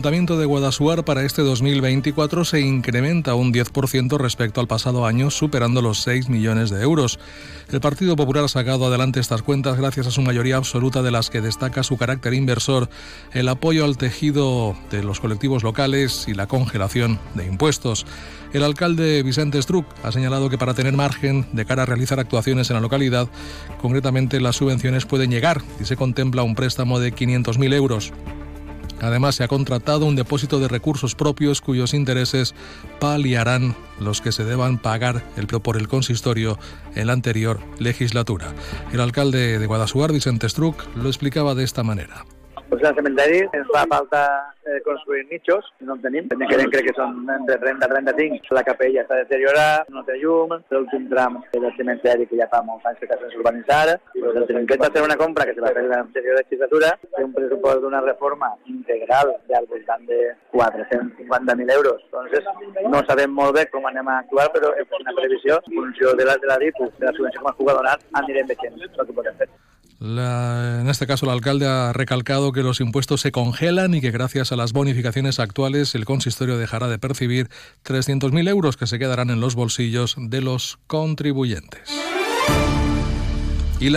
El Ayuntamiento de Guadasuar para este 2024 se incrementa un 10% respecto al pasado año, superando los 6 millones de euros. El Partido Popular ha sacado adelante estas cuentas gracias a su mayoría absoluta de las que destaca su carácter inversor, el apoyo al tejido de los colectivos locales y la congelación de impuestos. El alcalde Vicente Struck ha señalado que para tener margen de cara a realizar actuaciones en la localidad, concretamente las subvenciones pueden llegar y se contempla un préstamo de 500.000 euros. Además, se ha contratado un depósito de recursos propios cuyos intereses paliarán los que se deban pagar el, por el consistorio en la anterior legislatura. El alcalde de Guadasuar, Vicente Struck, lo explicaba de esta manera. Pues al cementeri ens fa falta eh, construir nichos, no en tenim, crec, crec que són de 30 a 35. La capella està deteriorada, no té llum, l'últim tram del cementeri que ja fa molts anys que està sense urbanitzar, pues el cementeri va ser una compra que se va fer en l'anterior legislatura, té un pressupost d'una reforma integral al voltant de 450.000 euros. Entonces, no sabem molt bé com anem a actuar, però és una previsió, en funció de la, de la DIPU, de la subvenció que m'ha donat, anirem veient el que podem fer. La, en este caso, el alcalde ha recalcado que los impuestos se congelan y que gracias a las bonificaciones actuales el consistorio dejará de percibir 300.000 euros que se quedarán en los bolsillos de los contribuyentes.